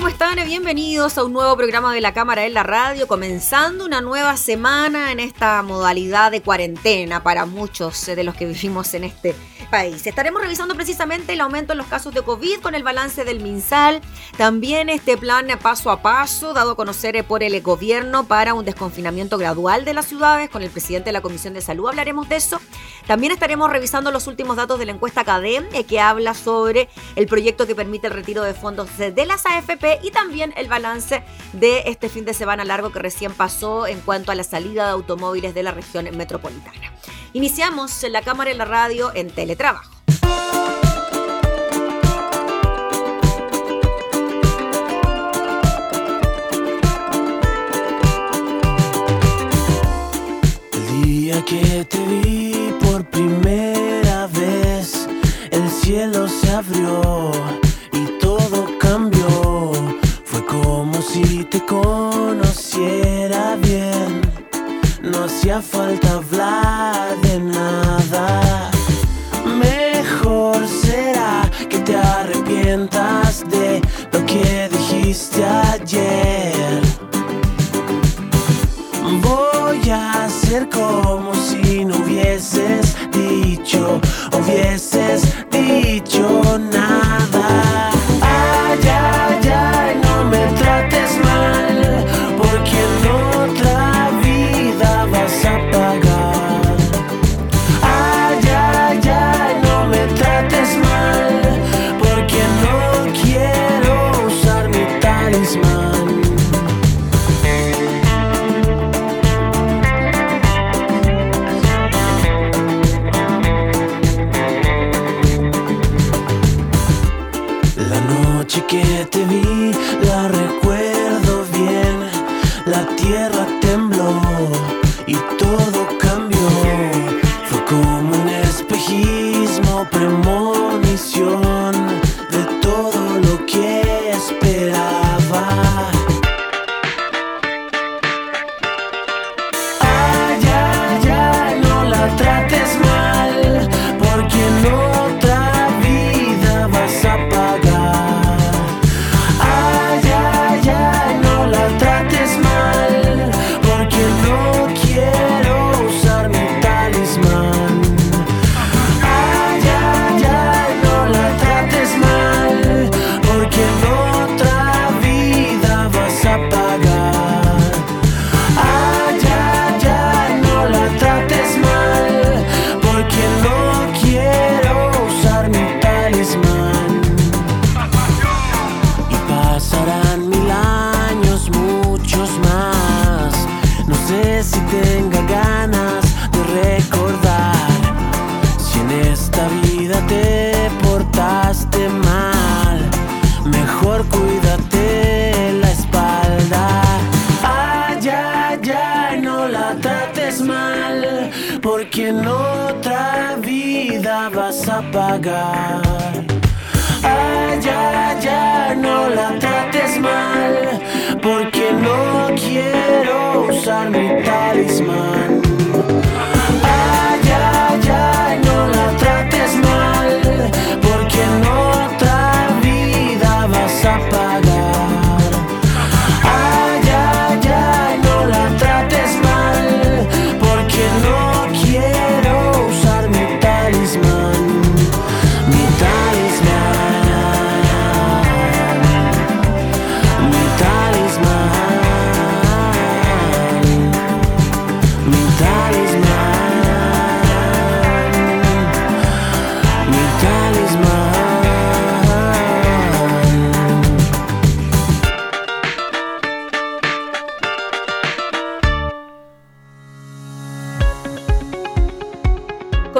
¿Cómo están? Bienvenidos a un nuevo programa de la Cámara en la Radio, comenzando una nueva semana en esta modalidad de cuarentena para muchos de los que vivimos en este país. Estaremos revisando precisamente el aumento en los casos de COVID con el balance del MinSal, también este plan paso a paso dado a conocer por el gobierno para un desconfinamiento gradual de las ciudades con el presidente de la Comisión de Salud. Hablaremos de eso. También estaremos revisando los últimos datos de la encuesta CADEM eh, que habla sobre el proyecto que permite el retiro de fondos de las AFP y también el balance de este fin de semana largo que recién pasó en cuanto a la salida de automóviles de la región metropolitana. Iniciamos la cámara y la radio en teletrabajo. që ke të vi En esta vida te portaste mal, mejor cuídate la espalda. Ay, ay, ay, no la trates mal, porque en otra vida vas a pagar. Ay, ay, ay, no la trates mal, porque no quiero usar mi talismán.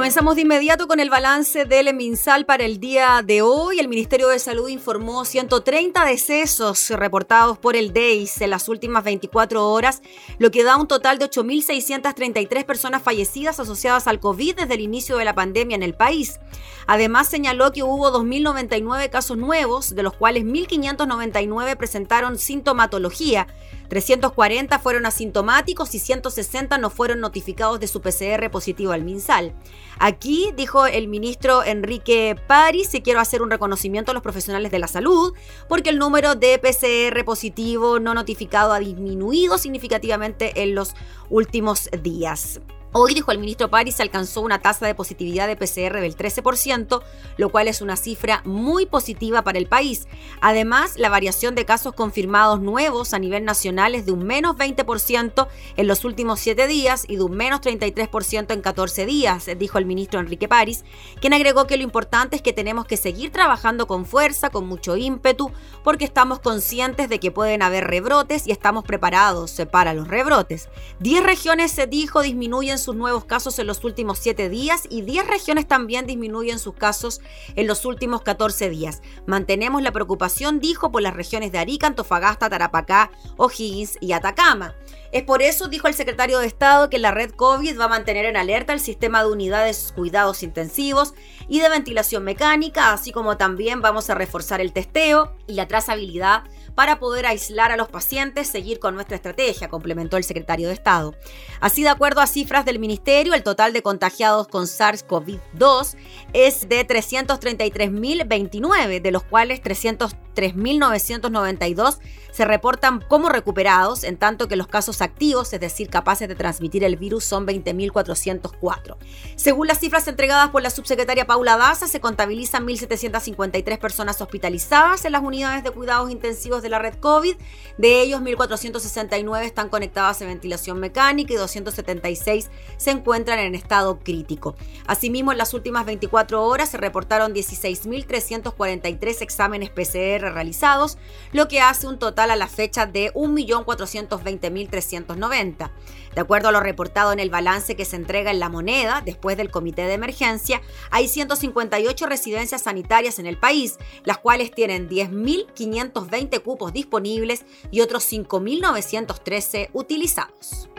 Vamos de inmediato con el balance del MinSal para el día de hoy. El Ministerio de Salud informó 130 decesos reportados por el DEIS en las últimas 24 horas, lo que da un total de 8.633 personas fallecidas asociadas al COVID desde el inicio de la pandemia en el país. Además, señaló que hubo 2.099 casos nuevos, de los cuales 1.599 presentaron sintomatología 340 fueron asintomáticos y 160 no fueron notificados de su PCR positivo al MinSal. Aquí, dijo el ministro Enrique París, si quiero hacer un reconocimiento a los profesionales de la salud, porque el número de PCR positivo no notificado ha disminuido significativamente en los últimos días. Hoy, dijo el ministro París, alcanzó una tasa de positividad de PCR del 13%, lo cual es una cifra muy positiva para el país. Además, la variación de casos confirmados nuevos a nivel nacional es de un menos 20% en los últimos 7 días y de un menos 33% en 14 días, dijo el ministro Enrique París, quien agregó que lo importante es que tenemos que seguir trabajando con fuerza, con mucho ímpetu, porque estamos conscientes de que pueden haber rebrotes y estamos preparados para los rebrotes. 10 regiones, se dijo, disminuyen sus nuevos casos en los últimos 7 días y 10 regiones también disminuyen sus casos en los últimos 14 días. Mantenemos la preocupación, dijo, por las regiones de Arica, Antofagasta, Tarapacá, O'Higgins y Atacama. Es por eso, dijo el secretario de Estado, que la red COVID va a mantener en alerta el sistema de unidades cuidados intensivos y de ventilación mecánica, así como también vamos a reforzar el testeo y la trazabilidad para poder aislar a los pacientes, seguir con nuestra estrategia, complementó el secretario de Estado. Así, de acuerdo a cifras del ministerio, el total de contagiados con SARS-CoV-2 es de 333.029, de los cuales 303.992 se reportan como recuperados, en tanto que los casos activos, es decir, capaces de transmitir el virus, son 20.404. Según las cifras entregadas por la subsecretaria Paula Daza, se contabilizan 1.753 personas hospitalizadas en las unidades de cuidados intensivos de la red COVID. De ellos, 1.469 están conectadas a ventilación mecánica y 276 se encuentran en estado crítico. Asimismo, en las últimas 24 horas se reportaron 16.343 exámenes PCR realizados, lo que hace un total a la fecha de 1.420.390. De acuerdo a lo reportado en el balance que se entrega en la moneda después del comité de emergencia, hay 158 residencias sanitarias en el país, las cuales tienen 10.520 disponibles y otros 5.913 utilizados.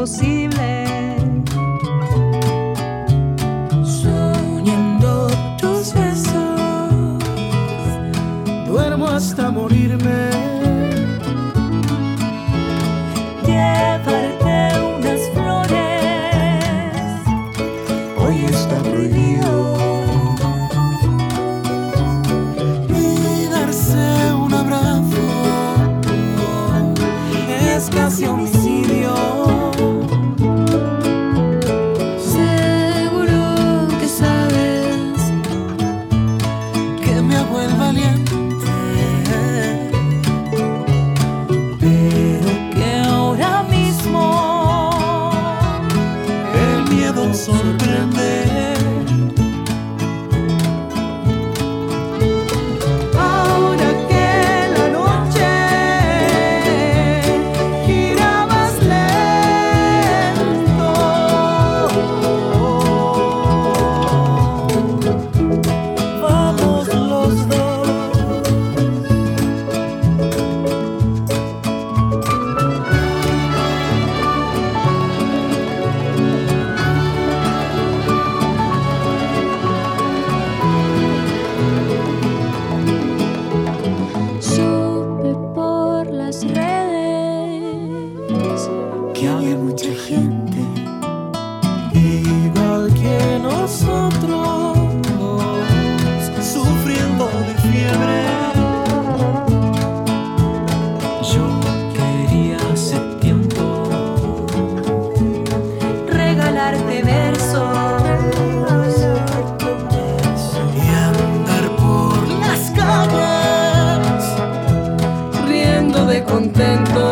imposible. hasta morirme. Llevarte unas flores, hoy está prohibido. Y darse un abrazo, es casi homicidio. Seguro que sabes que me hago el valiente. intento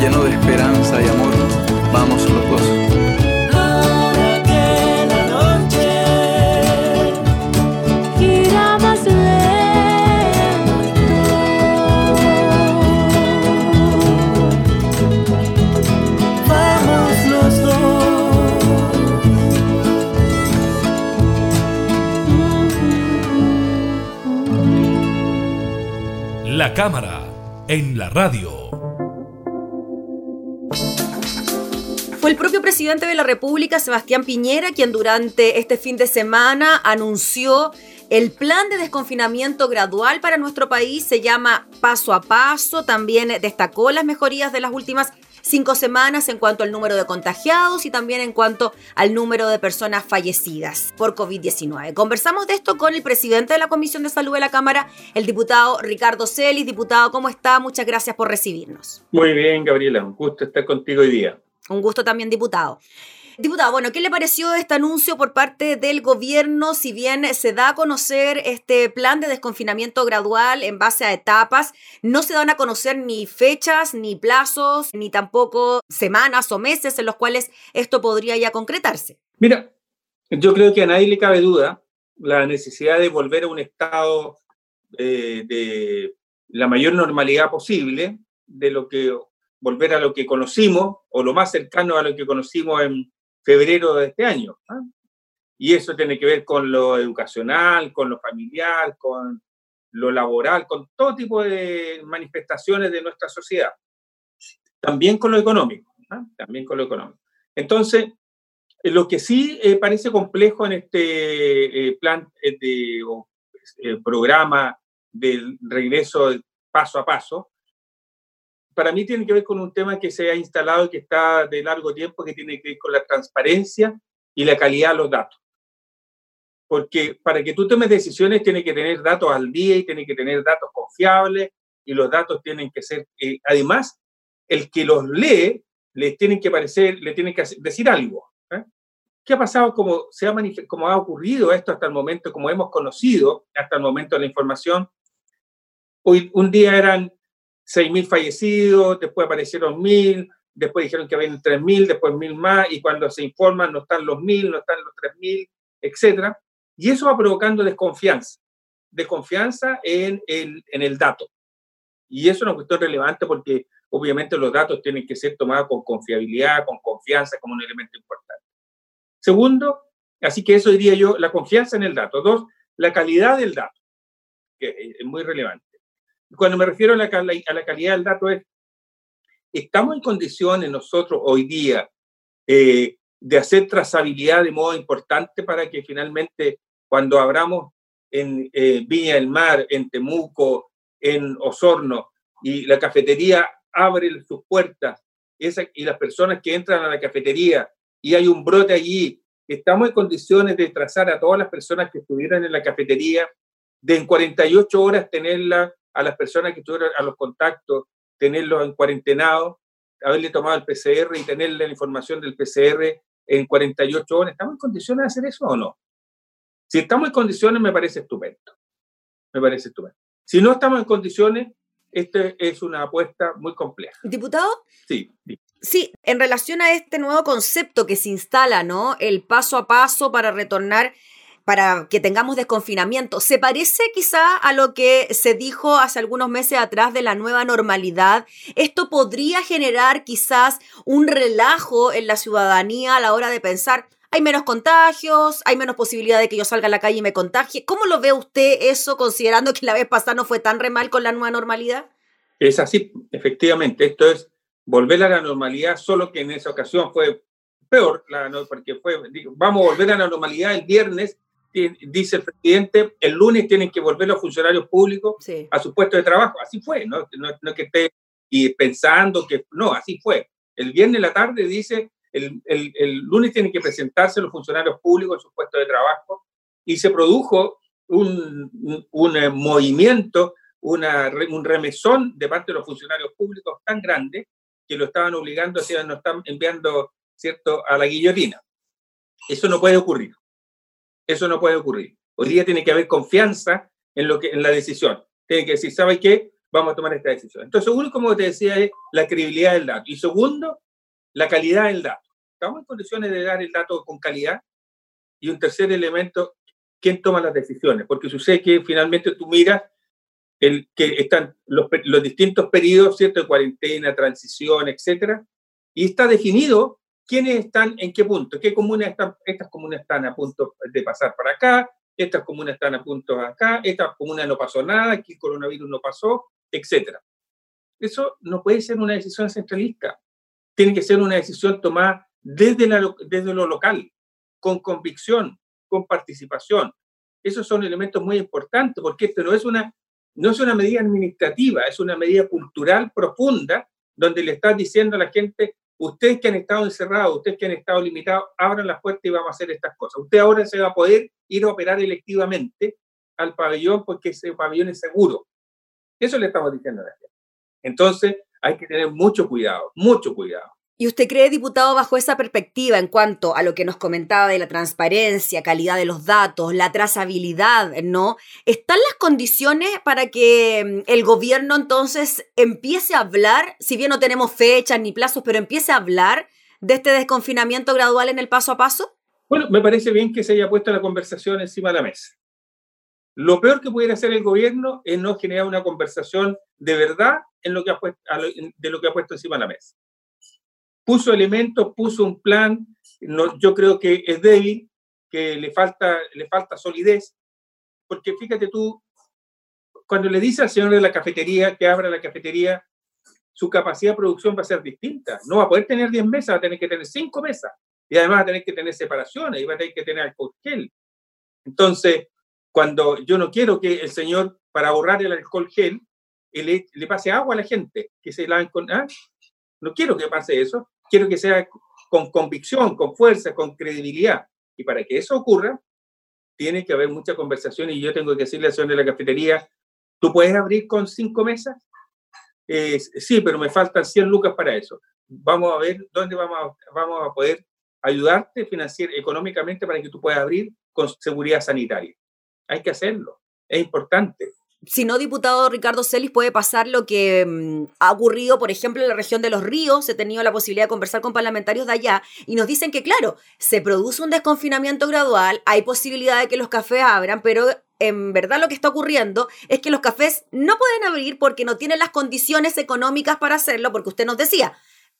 lleno de esperanza y amor, vamos los dos. ahora que la noche gira más lento vamos los dos. La cámara en la radio. Presidente de la República, Sebastián Piñera, quien durante este fin de semana anunció el plan de desconfinamiento gradual para nuestro país. Se llama Paso a Paso. También destacó las mejorías de las últimas cinco semanas en cuanto al número de contagiados y también en cuanto al número de personas fallecidas por COVID-19. Conversamos de esto con el presidente de la Comisión de Salud de la Cámara, el diputado Ricardo Celis. Diputado, ¿cómo está? Muchas gracias por recibirnos. Muy bien, Gabriela, un gusto estar contigo hoy día. Un gusto también, diputado. Diputado, bueno, ¿qué le pareció este anuncio por parte del gobierno? Si bien se da a conocer este plan de desconfinamiento gradual en base a etapas, no se dan a conocer ni fechas, ni plazos, ni tampoco semanas o meses en los cuales esto podría ya concretarse. Mira, yo creo que a nadie le cabe duda la necesidad de volver a un estado de la mayor normalidad posible, de lo que volver a lo que conocimos o lo más cercano a lo que conocimos en febrero de este año. ¿ah? Y eso tiene que ver con lo educacional, con lo familiar, con lo laboral, con todo tipo de manifestaciones de nuestra sociedad. También con lo económico, ¿ah? también con lo económico. Entonces, eh, lo que sí eh, parece complejo en este eh, plan eh, de o, eh, programa del regreso paso a paso, para mí tiene que ver con un tema que se ha instalado que está de largo tiempo, que tiene que ver con la transparencia y la calidad de los datos. Porque para que tú tomes decisiones tiene que tener datos al día y tiene que tener datos confiables y los datos tienen que ser, eh, además, el que los lee le tienen que parecer, le tienen que decir algo. ¿eh? ¿Qué ha pasado como, se ha como ha ocurrido esto hasta el momento, como hemos conocido hasta el momento la información? Hoy, un día eran 6.000 fallecidos, después aparecieron 1.000, después dijeron que habían 3.000, después 1.000 más, y cuando se informan no están los 1.000, no están los 3.000, etcétera. Y eso va provocando desconfianza, desconfianza en el, en el dato. Y eso es una cuestión relevante porque obviamente los datos tienen que ser tomados con confiabilidad, con confianza como un elemento importante. Segundo, así que eso diría yo, la confianza en el dato. Dos, la calidad del dato, que es muy relevante. Cuando me refiero a la, a la calidad del dato es, estamos en condiciones nosotros hoy día eh, de hacer trazabilidad de modo importante para que finalmente cuando abramos en eh, Viña del Mar, en Temuco, en Osorno, y la cafetería abre sus puertas, esa, y las personas que entran a la cafetería y hay un brote allí, estamos en condiciones de trazar a todas las personas que estuvieran en la cafetería, de en 48 horas tenerla a las personas que estuvieron a los contactos, tenerlos en cuarentenado, haberle tomado el PCR y tenerle la información del PCR en 48 horas. ¿Estamos en condiciones de hacer eso o no? Si estamos en condiciones, me parece estupendo. Me parece estupendo. Si no estamos en condiciones, esta es una apuesta muy compleja. Diputado. Sí. Sí, en relación a este nuevo concepto que se instala, ¿no? El paso a paso para retornar para que tengamos desconfinamiento. ¿Se parece quizá a lo que se dijo hace algunos meses atrás de la nueva normalidad? ¿Esto podría generar quizás un relajo en la ciudadanía a la hora de pensar, hay menos contagios, hay menos posibilidad de que yo salga a la calle y me contagie? ¿Cómo lo ve usted eso considerando que la vez pasada no fue tan re mal con la nueva normalidad? Es así, efectivamente. Esto es volver a la normalidad, solo que en esa ocasión fue peor, la, porque fue, vamos a volver a la normalidad el viernes dice el presidente, el lunes tienen que volver los funcionarios públicos Sí. a su puesto de trabajo. Así fue, ¿no? No, no que esté y pensando que no, así fue. El viernes en la tarde dice, el, el, el lunes tienen que presentarse los funcionarios públicos en su puesto de trabajo y se produjo un, un, un, eh, movimiento, una, un remesón de parte de los funcionarios públicos tan grande que lo estaban obligando, o sea, nos están enviando, ¿cierto?, a la guillotina. Eso no puede ocurrir. Eso no puede ocurrir. Hoy día tiene que haber confianza en, lo que, en la decisión. Tiene que decir, ¿sabe qué? Vamos a tomar esta decisión. Entonces, uno, como te decía, es la credibilidad del dato. Y segundo, la calidad del dato. ¿Estamos en condiciones de dar el dato con calidad? Y un tercer elemento, ¿quién toma las decisiones? Porque sucede que finalmente tú miras el, que están los, los distintos periodos, ¿cierto? De cuarentena, transición, etcétera. Y está definido quiénes están en qué punto, qué comunas están, estas comunas están a punto de pasar para acá, estas comunas están a punto acá, estas comunas no pasó nada, aquí el coronavirus no pasó, etcétera. Eso no puede ser una decisión centralista. Tiene que ser una decisión tomada desde, la, desde lo local, con convicción, con participación. Esos son elementos muy importantes porque esto no es una, no es una medida administrativa, es una medida cultural profunda donde le estás diciendo a la gente, ustedes que han estado encerrados, ustedes que han estado limitados, abran las puertas y vamos a hacer estas cosas. Usted ahora se va a poder ir a operar electivamente al pabellón porque ese pabellón es seguro. Eso le estamos diciendo a la gente. Entonces, hay que tener mucho cuidado, mucho cuidado. ¿Y usted cree, diputado, bajo esa perspectiva en cuanto a lo que nos comentaba de la transparencia, calidad de los datos, la trazabilidad, ¿no? ¿Están las condiciones para que mm, el gobierno entonces empiece a hablar, si bien no tenemos fechas ni plazos, pero empiece a hablar de este desconfinamiento gradual en el paso a paso? Bueno, me parece bien que se haya puesto la conversación encima de la mesa. Lo peor que pudiera hacer el gobierno es no generar una conversación de verdad en lo que de lo que ha puesto encima de la mesa. Puso elementos, puso un plan, no, yo creo que es débil, que le falta, le falta solidez, porque fíjate tú, cuando le dice al señor de la cafetería que abra la cafetería, su capacidad de producción va a ser distinta. No va a poder tener 10 mesas, va a tener que tener 5 mesas. Y además va a tener que tener separaciones y va a tener que tener alcohol gel. Entonces, cuando yo no quiero que el señor, para ahorrar el alcohol gel, le, le pase agua a la gente, que se laven con... ¿ah? No quiero que pase eso, quiero que sea con convicción, con fuerza, con credibilidad. Y para que eso ocurra, tiene que haber mucha conversación y yo tengo que decirle al señor de la cafetería, ¿tú puedes abrir con cinco mesas? Eh, sí, pero me faltan 100 lucas para eso. Vamos a ver dónde vamos a, vamos a poder ayudarte financiar, económicamente para que tú puedas abrir con seguridad sanitaria. Hay que hacerlo, es importante. Si no, diputado Ricardo Celis, puede pasar lo que mm, ha ocurrido, por ejemplo, en la región de los ríos. He tenido la posibilidad de conversar con parlamentarios de allá y nos dicen que, claro, se produce un desconfinamiento gradual, hay posibilidad de que los cafés abran, pero en verdad lo que está ocurriendo es que los cafés no pueden abrir porque no tienen las condiciones económicas para hacerlo, porque usted nos decía,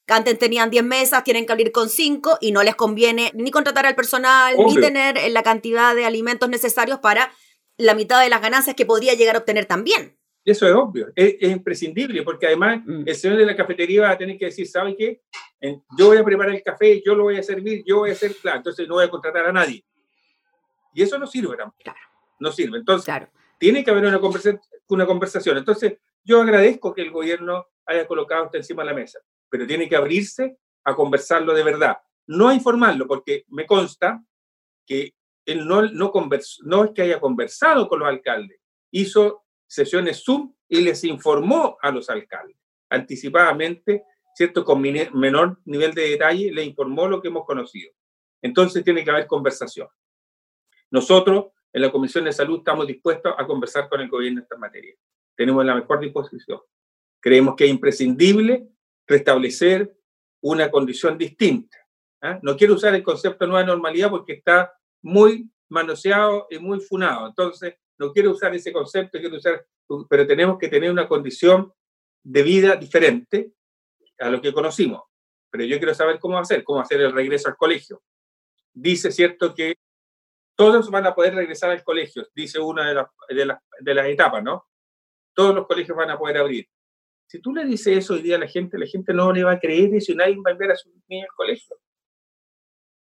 antes tenían 10 mesas, tienen que abrir con 5 y no les conviene ni contratar al personal, ni tener la cantidad de alimentos necesarios para la mitad de las ganancias que podría llegar a obtener también. Eso es obvio, es, es imprescindible, porque además Mm. el señor de la cafetería va a tener que decir, ¿sabe qué? En- Yo voy a preparar el café, yo lo voy a servir, yo voy a hacer, claro, entonces no voy a contratar a nadie. Y eso no sirve tampoco. Claro. No sirve. Entonces, Claro. tiene que haber una, conversa- una conversación. Entonces, yo agradezco que el gobierno haya colocado esto encima de la mesa, pero tiene que abrirse a conversarlo de verdad, no a informarlo, porque me consta que él no, no, no es que haya conversado con los alcaldes, hizo sesiones Zoom y les informó a los alcaldes anticipadamente, ¿cierto? Con menor nivel de detalle, le informó lo que hemos conocido. Entonces tiene que haber conversación. Nosotros en la Comisión de Salud estamos dispuestos a conversar con el gobierno en esta materia. Tenemos la mejor disposición. Creemos que es imprescindible restablecer una condición distinta. ¿ah? No quiero usar el concepto de nueva normalidad porque está muy manoseado y muy funado. Entonces, no quiero usar ese concepto, quiero usar, pero tenemos que tener una condición de vida diferente a lo que conocimos. Pero yo quiero saber cómo hacer, cómo hacer el regreso al colegio. Dice, cierto, que todos van a poder regresar al colegio, dice una de las, de las, etapas, ¿no? Todos los colegios van a poder abrir. Si tú le dices eso hoy día a la gente, la gente no le va a creer eso y nadie va a enviar a sus niños al colegio.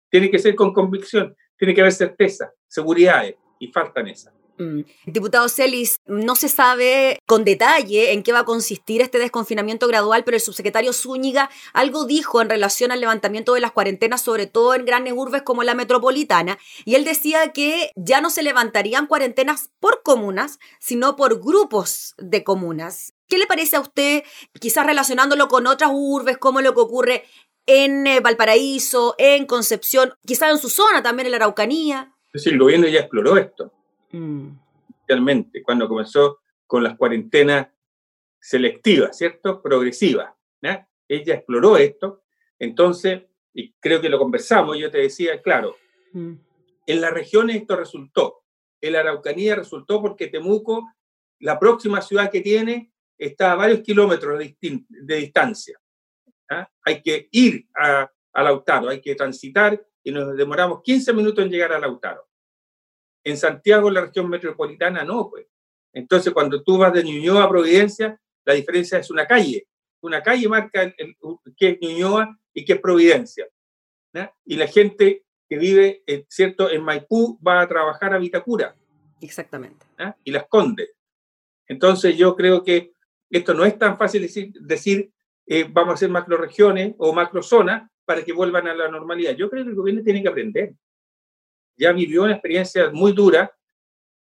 Tiene que ser con convicción, tiene que haber certeza, seguridades, y faltan esas. Mm. Diputado Celis, no se sabe con detalle en qué va a consistir este desconfinamiento gradual, pero el subsecretario Zúñiga algo dijo en relación al levantamiento de las cuarentenas, sobre todo en grandes urbes como la metropolitana, y él decía que ya no se levantarían cuarentenas por comunas, sino por grupos de comunas. ¿Qué le parece a usted, quizás relacionándolo con otras urbes, como lo que ocurre en eh, Valparaíso, en Concepción, quizás en su zona también, en la Araucanía? Es decir, el gobierno ya exploró esto. Mm. realmente cuando comenzó con las cuarentenas selectivas, ¿cierto? Progresivas. Ella exploró esto, entonces, y creo que lo conversamos, yo te decía, claro, Mm. en las regiones esto resultó. En la Araucanía resultó porque Temuco, la próxima ciudad que tiene, está a varios kilómetros de, distin- de distancia. ¿Ah? Hay que ir a, a Lautaro, hay que transitar y nos demoramos 15 minutos en llegar a Lautaro. En Santiago, la región metropolitana, no, pues. Entonces, cuando tú vas de Ñuñoa a Providencia, la diferencia es una calle. Una calle marca el, el- qué es Ñuñoa y qué es Providencia. Y la gente que vive, eh, ¿cierto?, en Maipú va a trabajar a Vitacura Exactamente. y las Condes. Entonces, yo creo que esto no es tan fácil decir, decir eh, vamos a hacer macroregiones o macrozonas para que vuelvan a la normalidad. Yo creo que el gobierno tiene que aprender. Ya vivió una experiencia muy dura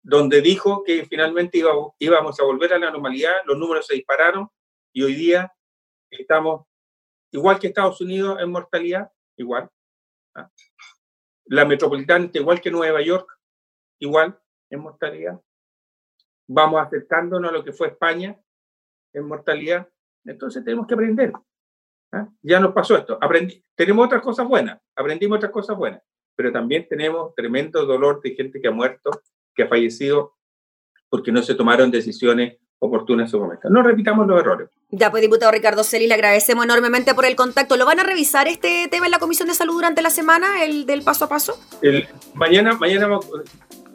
donde dijo que finalmente iba- íbamos a volver a la normalidad, los números se dispararon y hoy día estamos igual que Estados Unidos en mortalidad, igual. ¿ah? La metropolitana igual que Nueva York, igual en mortalidad. Vamos acercándonos a lo que fue España en mortalidad. Entonces tenemos que aprender. ¿ah? Ya nos pasó esto. Tenemos otras cosas buenas, aprendimos otras cosas buenas, pero también tenemos tremendo dolor de gente que ha muerto, que ha fallecido porque no se tomaron decisiones oportunas en su momento. No repitamos los errores. Ya, pues, diputado Ricardo Celis, le agradecemos enormemente por el contacto. ¿Lo van a revisar este tema en la Comisión de Salud durante la semana, el del paso a paso? El- mañana mañana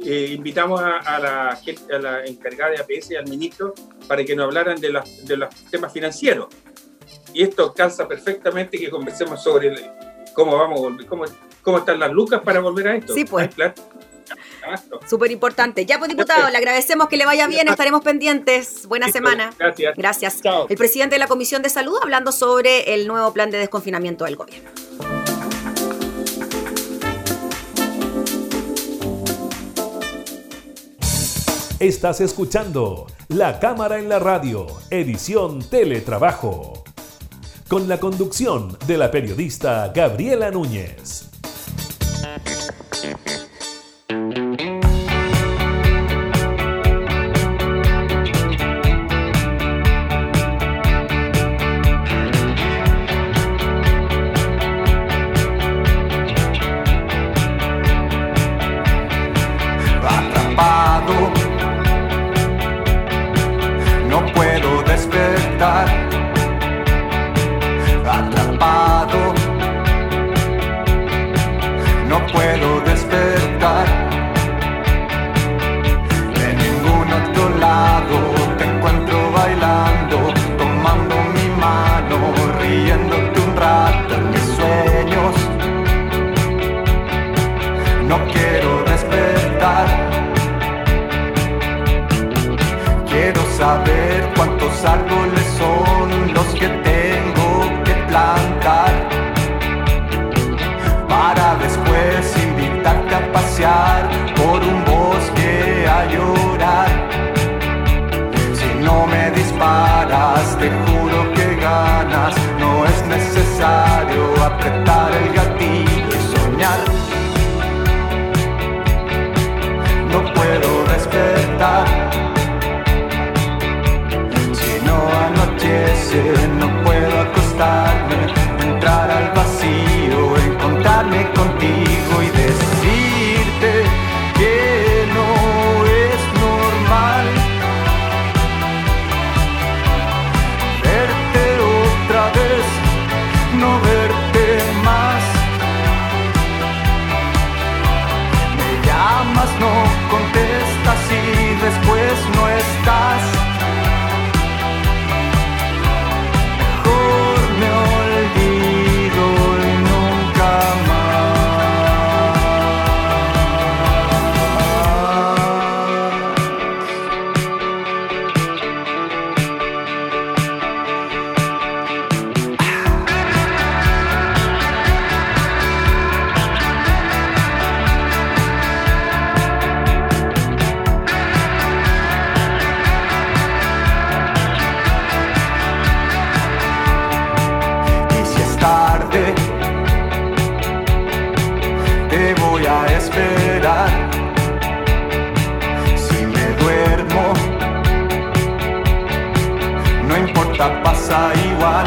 eh, invitamos a, a la, a la encargada de APS y al ministro para que nos hablaran de, las- de los temas financieros. Y esto calza perfectamente que conversemos sobre el- cómo vamos cómo, cómo están las lucas para volver a esto. Sí, pues. Claro. Súper importante. Ya, pues, diputado, le agradecemos que le vaya bien, estaremos pendientes. Buena Listo, semana. Gracias. Gracias. Chao. El presidente de la Comisión de Salud hablando sobre el nuevo plan de desconfinamiento del gobierno. Estás escuchando La Cámara en la Radio, edición Teletrabajo. Con la conducción de la periodista Gabriela Núñez. Te voy a esperar. Si me duermo, no importa, pasa igual.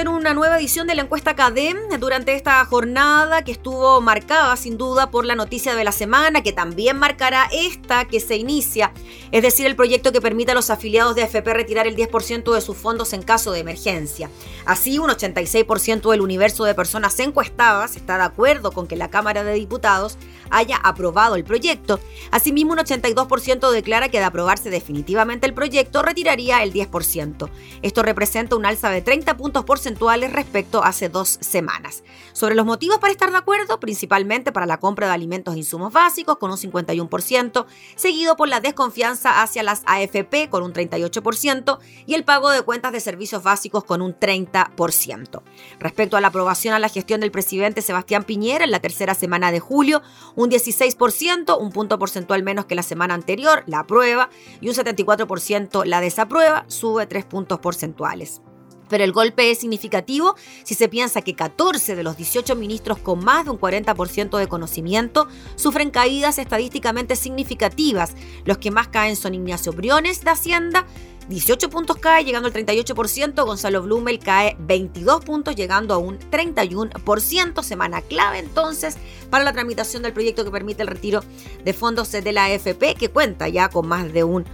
Conocer una nueva edición de la encuesta CADEM durante esta jornada que estuvo marcada sin duda por la noticia de la semana, que también marcará esta que se inicia, es decir, el proyecto que permite a los afiliados de AFP retirar el 10% de sus fondos en caso de emergencia. Así, un 86% del universo de personas encuestadas está de acuerdo con que la Cámara de Diputados haya aprobado el proyecto. Asimismo, un 82% declara que de aprobarse definitivamente el proyecto retiraría el 10%. Esto representa un alza de 30 puntos porcentuales respecto a hace dos semanas. Sobre los motivos para estar de acuerdo, principalmente para la compra de alimentos e insumos básicos con un 51%, seguido por la desconfianza hacia las AFP con un 38% y el pago de cuentas de servicios básicos con un 30%. Respecto a la aprobación a la gestión del presidente Sebastián Piñera en la tercera semana de julio, un 16%, un punto porcentual menos que la semana anterior, la aprueba, y un 74% la desaprueba, sube 3 puntos porcentuales. Pero el golpe es significativo si se piensa que 14 de los 18 ministros con más de un 40% de conocimiento sufren caídas estadísticamente significativas. Los que más caen son Ignacio Briones de Hacienda, 18 puntos cae, llegando al 38%. Gonzalo Blumel cae 22 puntos, llegando a un 31%. Semana clave entonces para la tramitación del proyecto que permite el retiro de fondos de la AFP, que cuenta ya con más de un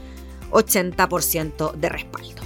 80% de respaldo.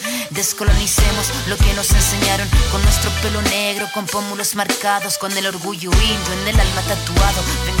Descolonicemos lo que nos enseñaron con nuestro pelo negro, con pómulos marcados, con el orgullo indio en el alma tatuado.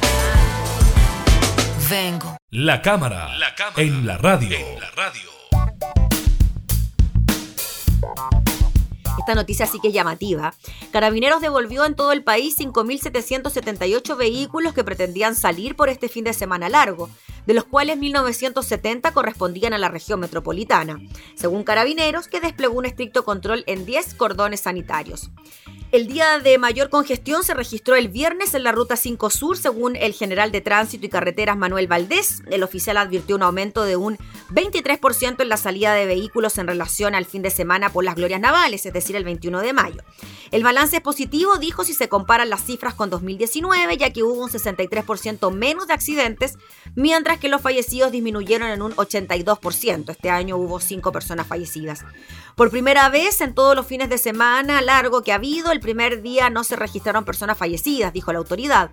Vengo. La cámara, en la radio. Esta noticia sí que es llamativa. Carabineros devolvió en todo el país 5.778 vehículos que pretendían salir por este fin de semana largo, de los cuales 1.970 correspondían a la región metropolitana, según Carabineros, que desplegó un estricto control en 10 cordones sanitarios. El día de mayor congestión se registró el viernes en la Ruta 5 Sur, según el general de Tránsito y Carreteras Manuel Valdés. El oficial advirtió un aumento de un 23% en la salida de vehículos en relación al fin de semana por las glorias navales, es decir, el 21 de mayo. El balance es positivo, dijo, si se comparan las cifras con 2019, ya que hubo un 63% menos de accidentes, mientras que los fallecidos disminuyeron en un 82%. Este año hubo 5 personas fallecidas. Por primera vez en todos los fines de semana largo que ha habido, el primer día no se registraron personas fallecidas, dijo la autoridad.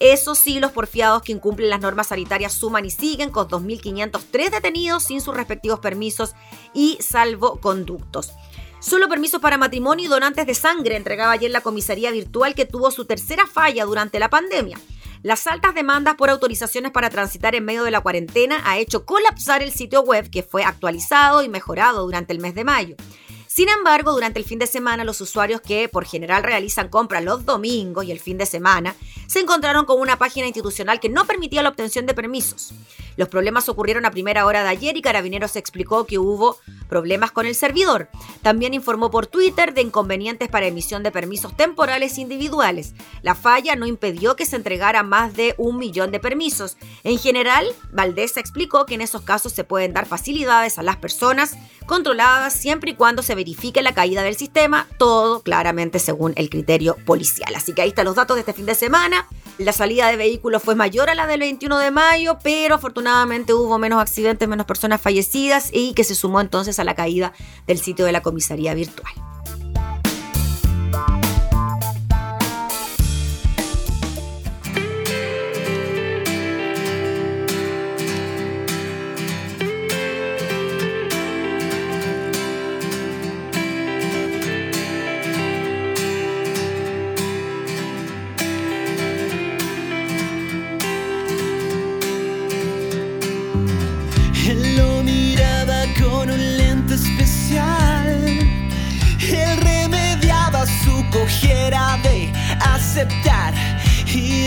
Eso sí, los porfiados que incumplen las normas sanitarias suman y siguen con 2.503 detenidos sin sus respectivos permisos y salvoconductos. Solo permisos para matrimonio y donantes de sangre entregaba ayer la comisaría virtual que tuvo su tercera falla durante la pandemia. Las altas demandas por autorizaciones para transitar en medio de la cuarentena ha hecho colapsar el sitio web que fue actualizado y mejorado durante el mes de mayo. Sin embargo, durante el fin de semana, los usuarios que por general realizan compras los domingos y el fin de semana se encontraron con una página institucional que no permitía la obtención de permisos. Los problemas ocurrieron a primera hora de ayer y Carabineros explicó que hubo problemas con el servidor. También informó por Twitter de inconvenientes para emisión de permisos temporales individuales. La falla no impidió que se entregara más de un millón de permisos. En general, Valdés explicó que en esos casos se pueden dar facilidades a las personas controladas siempre y cuando se verifique la caída del sistema, todo claramente según el criterio policial. Así que ahí están los datos de este fin de semana. La salida de vehículos fue mayor a la del 21 de mayo, pero afortunadamente hubo menos accidentes, menos personas fallecidas y que se sumó entonces a la caída del sitio de la comisaría virtual.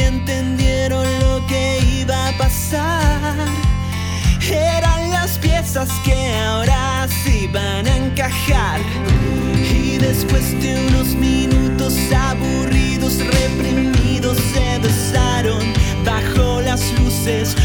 Entendieron lo que iba a pasar. Eran las piezas que ahora sí van a encajar. Y después de unos minutos aburridos, reprimidos, se besaron bajo las luces.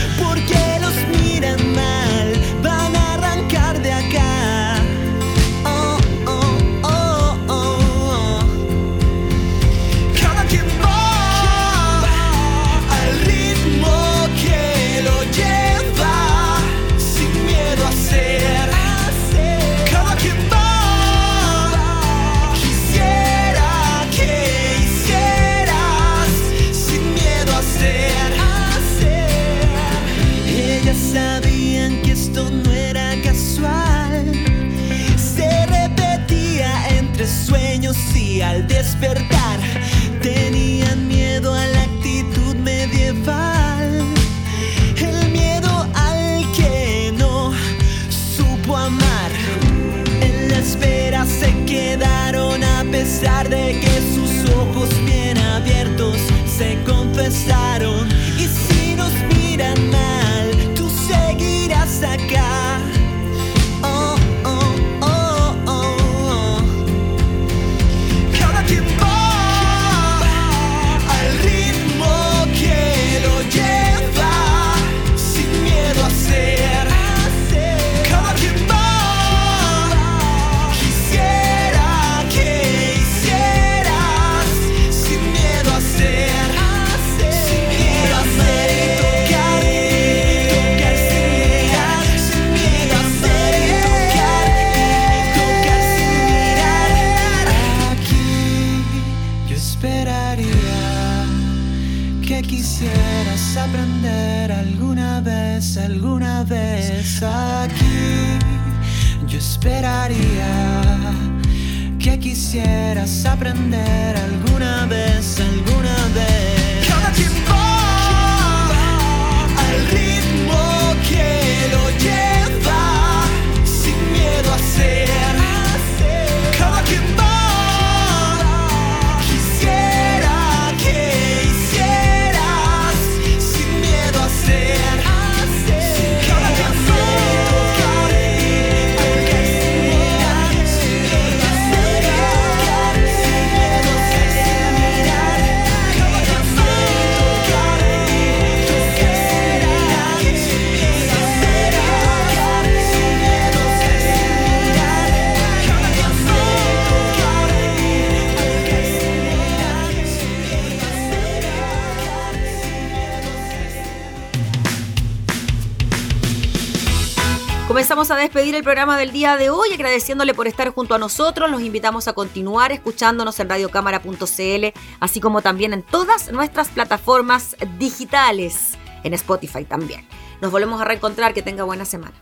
Comenzamos a despedir el programa del día de hoy agradeciéndole por estar junto a nosotros. Los invitamos a continuar escuchándonos en radiocámara.cl, así como también en todas nuestras plataformas digitales, en Spotify también. Nos volvemos a reencontrar, que tenga buena semana.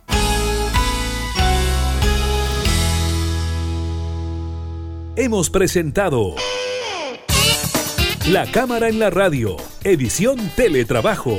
Hemos presentado La Cámara en la Radio, edición Teletrabajo.